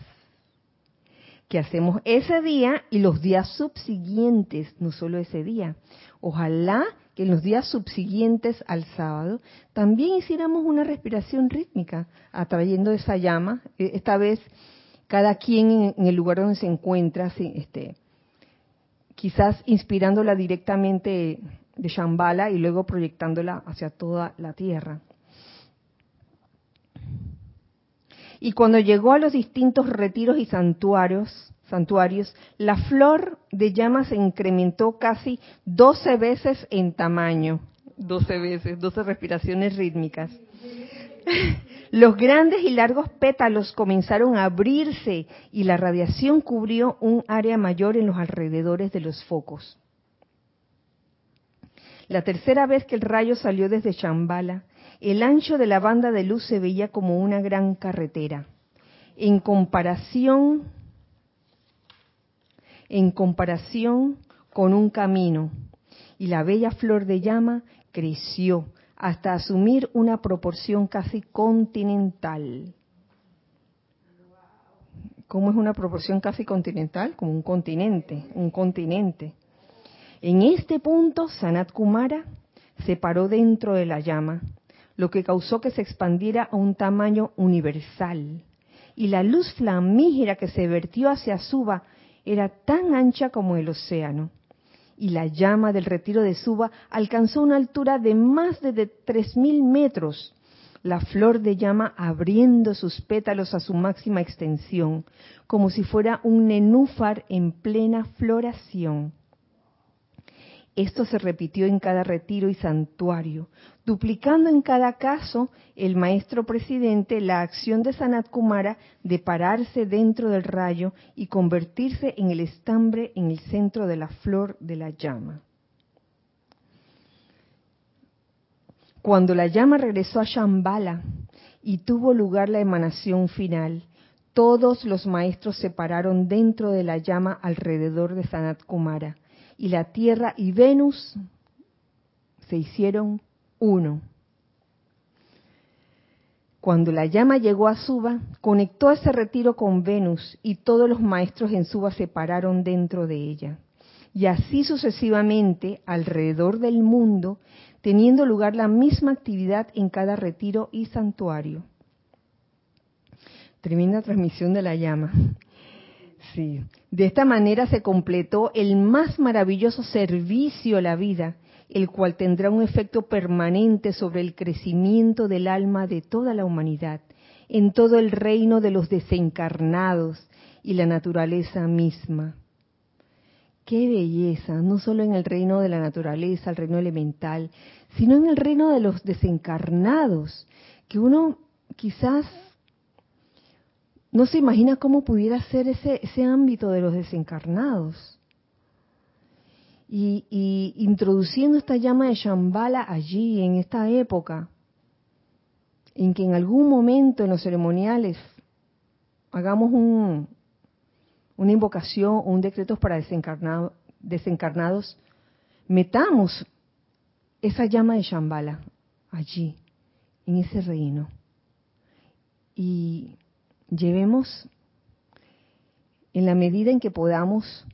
que hacemos ese día y los días subsiguientes, no solo ese día. Ojalá que en los días subsiguientes al sábado también hiciéramos una respiración rítmica, atrayendo esa llama, e, esta vez cada quien en el lugar donde se encuentra, este, quizás inspirándola directamente de Shambhala y luego proyectándola hacia toda la tierra. Y cuando llegó a los distintos retiros y santuarios, santuarios, la flor de llama se incrementó casi 12 veces en tamaño. 12 veces, 12 respiraciones rítmicas. Los grandes y largos pétalos comenzaron a abrirse y la radiación cubrió un área mayor en los alrededores de los focos. La tercera vez que el rayo salió desde Shambhala, el ancho de la banda de luz se veía como una gran carretera. En comparación, en comparación con un camino. Y la bella flor de llama creció hasta asumir una proporción casi continental. ¿Cómo es una proporción casi continental? Como un continente, un continente. En este punto, Sanat Kumara se paró dentro de la llama, lo que causó que se expandiera a un tamaño universal. Y la luz flamígera que se vertió hacia Suba era tan ancha como el océano. Y la llama del retiro de Suba alcanzó una altura de más de tres mil metros, la flor de llama abriendo sus pétalos a su máxima extensión, como si fuera un nenúfar en plena floración. Esto se repitió en cada retiro y santuario, duplicando en cada caso el maestro presidente la acción de Sanat Kumara de pararse dentro del rayo y convertirse en el estambre en el centro de la flor de la llama. Cuando la llama regresó a Shambhala y tuvo lugar la emanación final, todos los maestros se pararon dentro de la llama alrededor de Sanat Kumara y la Tierra y Venus se hicieron uno. Cuando la llama llegó a Suba, conectó ese retiro con Venus y todos los maestros en Suba se pararon dentro de ella. Y así sucesivamente alrededor del mundo, teniendo lugar la misma actividad en cada retiro y santuario. Tremenda transmisión de la llama. Sí. De esta manera se completó el más maravilloso servicio a la vida, el cual tendrá un efecto permanente sobre el crecimiento del alma de toda la humanidad, en todo el reino de los desencarnados y la naturaleza misma. Qué belleza, no solo en el reino de la naturaleza, el reino elemental, sino en el reino de los desencarnados, que uno quizás no se imagina cómo pudiera ser ese, ese ámbito de los desencarnados. Y, introduciendo esta llama de Shambhala allí, en esta época, en que en algún momento en los ceremoniales hagamos un, una invocación o un decreto para desencarnado, desencarnados, metamos esa llama de Shambhala allí, en ese reino. Y llevemos en la medida en que podamos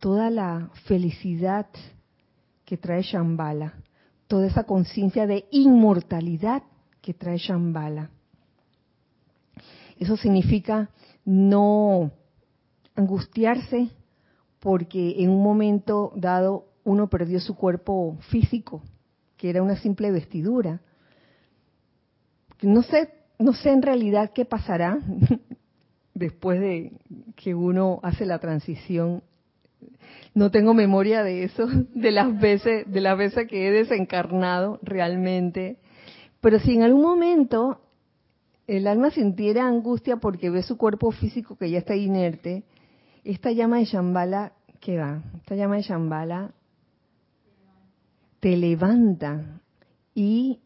toda la felicidad que trae Shambhala, toda esa conciencia de inmortalidad que trae Shambhala. Eso significa no angustiarse porque en un momento dado uno perdió su cuerpo físico, que era una simple vestidura. No sé no sé en realidad qué pasará después de que uno hace la transición. No tengo memoria de eso, de las veces, de las veces que he desencarnado realmente. Pero si en algún momento el alma sintiera angustia porque ve su cuerpo físico que ya está inerte, esta llama de Shambhala, ¿qué va? Esta llama de Shambhala te levanta y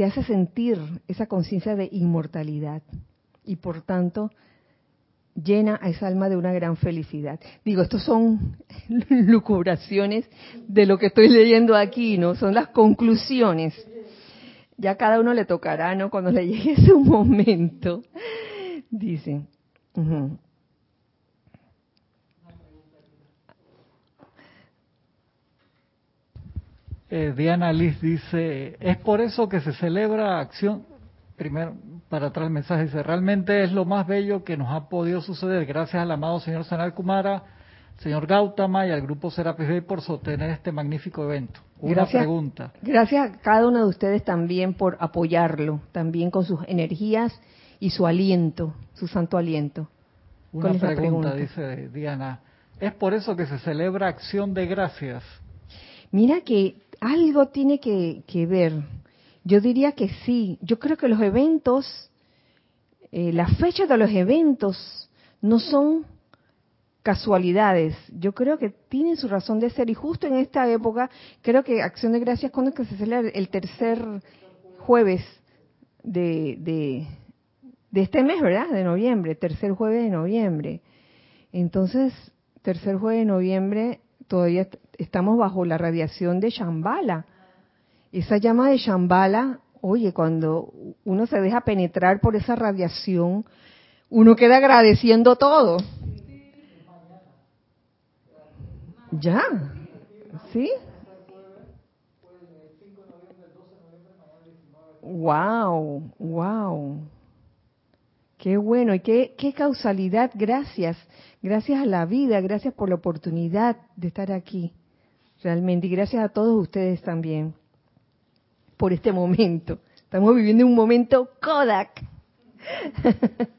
te hace sentir esa conciencia de inmortalidad y por tanto llena a esa alma de una gran felicidad. Digo, estos son lucubraciones de lo que estoy leyendo aquí, ¿no? Son las conclusiones. Ya cada uno le tocará, ¿no? Cuando le llegue ese momento. Dice. Eh, Diana Liz dice, es por eso que se celebra acción, primero, para traer el mensaje, dice, realmente es lo más bello que nos ha podido suceder, gracias al amado señor Sanal Kumara, señor Gautama y al grupo Serapis Bay por sostener este magnífico evento. Una pregunta. Gracias a cada uno de ustedes también por apoyarlo, también con sus energías y su aliento, su santo aliento. Una pregunta, dice Diana. ¿Es por eso que se celebra acción de gracias? Mira que algo tiene que, ver. Yo diría que sí. Yo creo que los eventos, eh, las fechas de los eventos no son casualidades. Yo creo que tienen su razón de ser y justo en esta época creo que Acción de Gracias cuando es que se celebra el tercer jueves de, de, de este mes, ¿verdad? De noviembre, tercer jueves de noviembre. Entonces, tercer jueves de noviembre todavía estamos bajo la radiación de Shambhala. Esa llama de Shambhala, oye, cuando uno se deja penetrar por esa radiación, uno queda agradeciendo todo. Ya, ¿sí? Wow, wow. Qué bueno y qué, qué causalidad. Gracias. Gracias a la vida, gracias por la oportunidad de estar aquí. Realmente. Y gracias a todos ustedes también por este momento. Estamos viviendo un momento Kodak.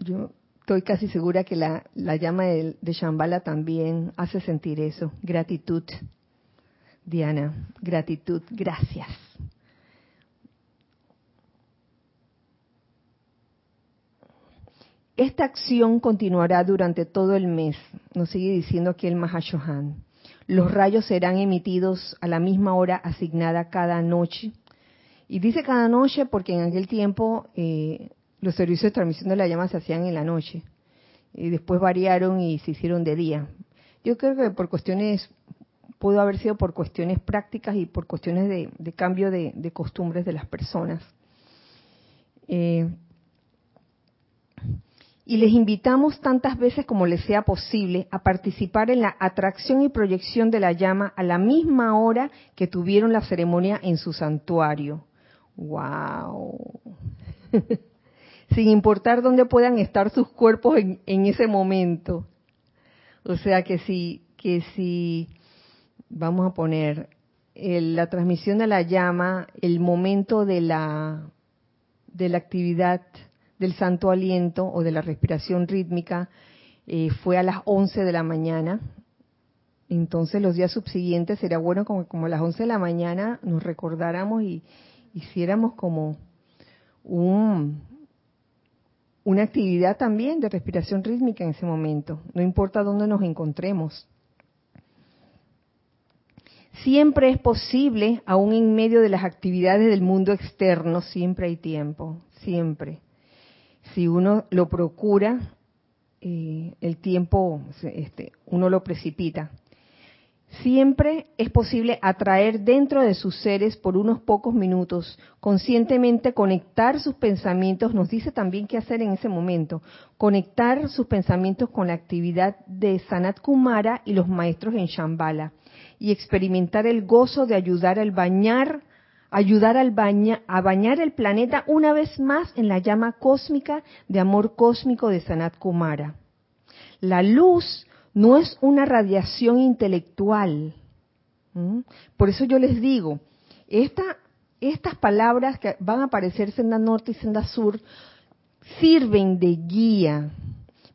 Yo estoy casi segura que la, llama de, de Shambhala también hace sentir eso. Gratitud, Diana. Gratitud. Gracias. Esta acción continuará durante todo el mes, nos sigue diciendo aquí el Mahashohan. Los rayos serán emitidos a la misma hora asignada cada noche. Y dice cada noche porque en aquel tiempo eh, los servicios de transmisión de la llama se hacían en la noche. Y después variaron y se hicieron de día. Yo creo que por cuestiones, pudo haber sido por cuestiones prácticas y por cuestiones de, cambio de, costumbres de las personas. Eh, y les invitamos tantas veces como les sea posible a participar en la atracción y proyección de la llama a la misma hora que tuvieron la ceremonia en su santuario. ¡Wow! Sin importar dónde puedan estar sus cuerpos en, ese momento. O sea que si, que si, vamos a poner la transmisión de la llama, el momento de la, de la actividad del santo aliento o de la respiración rítmica eh, fue a las 11 de la mañana. Entonces los días subsiguientes sería bueno como, a las 11 de la mañana nos recordáramos y hiciéramos como un, una actividad también de respiración rítmica en ese momento, no importa dónde nos encontremos. Siempre es posible, aún en medio de las actividades del mundo externo, siempre hay tiempo, siempre si uno lo procura, eh, el tiempo este, uno lo precipita. Siempre es posible atraer dentro de sus seres por unos pocos minutos, conscientemente conectar sus pensamientos, nos dice también qué hacer en ese momento, conectar sus pensamientos con la actividad de Sanat Kumara y los maestros en Shambhala y experimentar el gozo de ayudar al bañar ayudar al a bañar el planeta una vez más en la llama cósmica de amor cósmico de Sanat Kumara. La luz no es una radiación intelectual. Por eso yo les digo, estas palabras que van a aparecer senda norte y senda sur sirven de guía,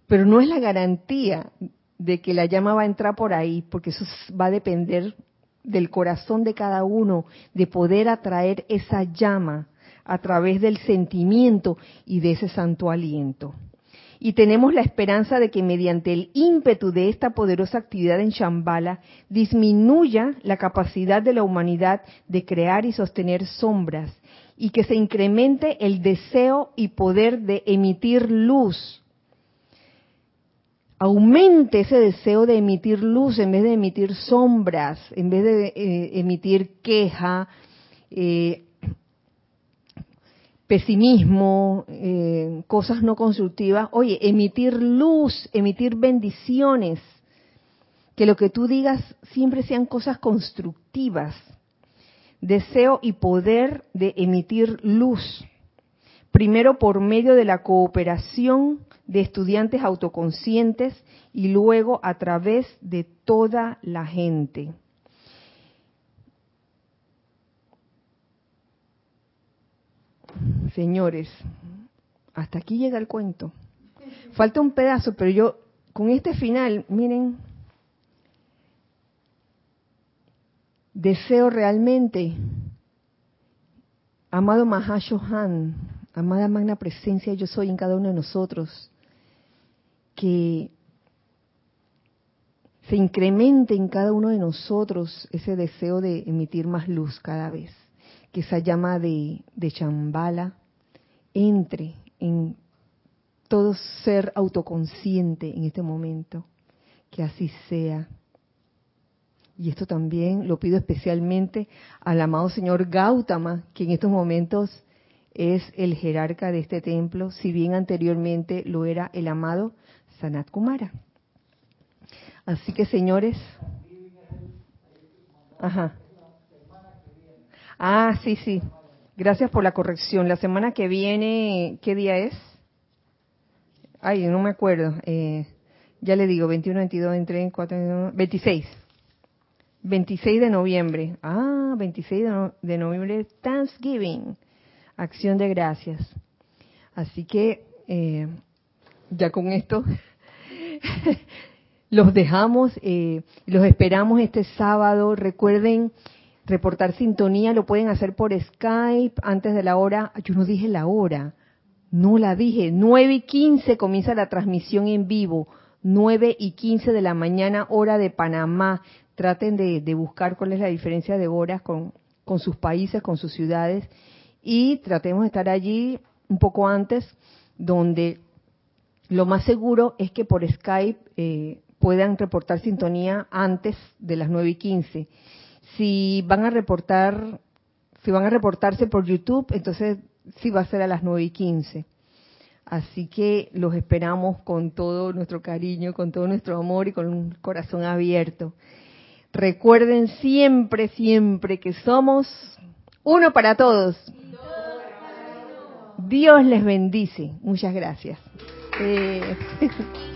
pero no es la garantía de que la llama va a entrar por ahí, porque eso va a depender del corazón de cada uno de poder atraer esa llama a través del sentimiento y de ese santo aliento. Y tenemos la esperanza de que mediante el ímpetu de esta poderosa actividad en Shambhala disminuya la capacidad de la humanidad de crear y sostener sombras y que se incremente el deseo y poder de emitir luz aumente ese deseo de emitir luz en vez de emitir sombras, en vez de eh, emitir queja, eh, pesimismo, eh, cosas no constructivas. Oye, emitir luz, emitir bendiciones, que lo que tú digas siempre sean cosas constructivas. Deseo y poder de emitir luz. Primero por medio de la cooperación de estudiantes autoconscientes y luego a través de toda la gente. Señores, hasta aquí llega el cuento. Falta un pedazo, pero yo con este final, miren, deseo realmente, amado Mahashohan, amada magna presencia, yo soy en cada uno de nosotros, que se incremente en cada uno de nosotros ese deseo de emitir más luz cada vez, que esa llama de, chambala entre en todo ser autoconsciente en este momento, que así sea. y esto también lo pido especialmente al amado señor Gautama, que en estos momentos es el jerarca de este templo, si bien anteriormente lo era el amado Sanat Kumara. Así que señores, ajá. Ah, sí, sí. Gracias por la corrección. La semana que viene, ¿qué día es? Ay, no me acuerdo. Eh, ya le digo, 21, 22, 23, 4, 26. 26 de noviembre. Ah, 26 de, noviembre, Thanksgiving. Acción de gracias. Así que, eh, ya con esto, los dejamos, eh, los esperamos este sábado. Recuerden reportar sintonía, lo pueden hacer por Skype antes de la hora. Yo no dije la hora, no la dije. 9 y 15 comienza la transmisión en vivo. 9 y 15 de la mañana, hora de Panamá traten de, buscar cuál es la diferencia de horas con, sus países, con sus ciudades, y tratemos de estar allí un poco antes, donde lo más seguro es que por Skype eh, puedan reportar sintonía antes de las 9 y 15. Si van a reportar, si van a reportarse por YouTube, entonces sí va a ser a las 9 y 15. Así que los esperamos con todo nuestro cariño, con todo nuestro amor y con un corazón abierto. Recuerden siempre, siempre que somos uno para todos. Dios les bendice. Muchas gracias. Eh,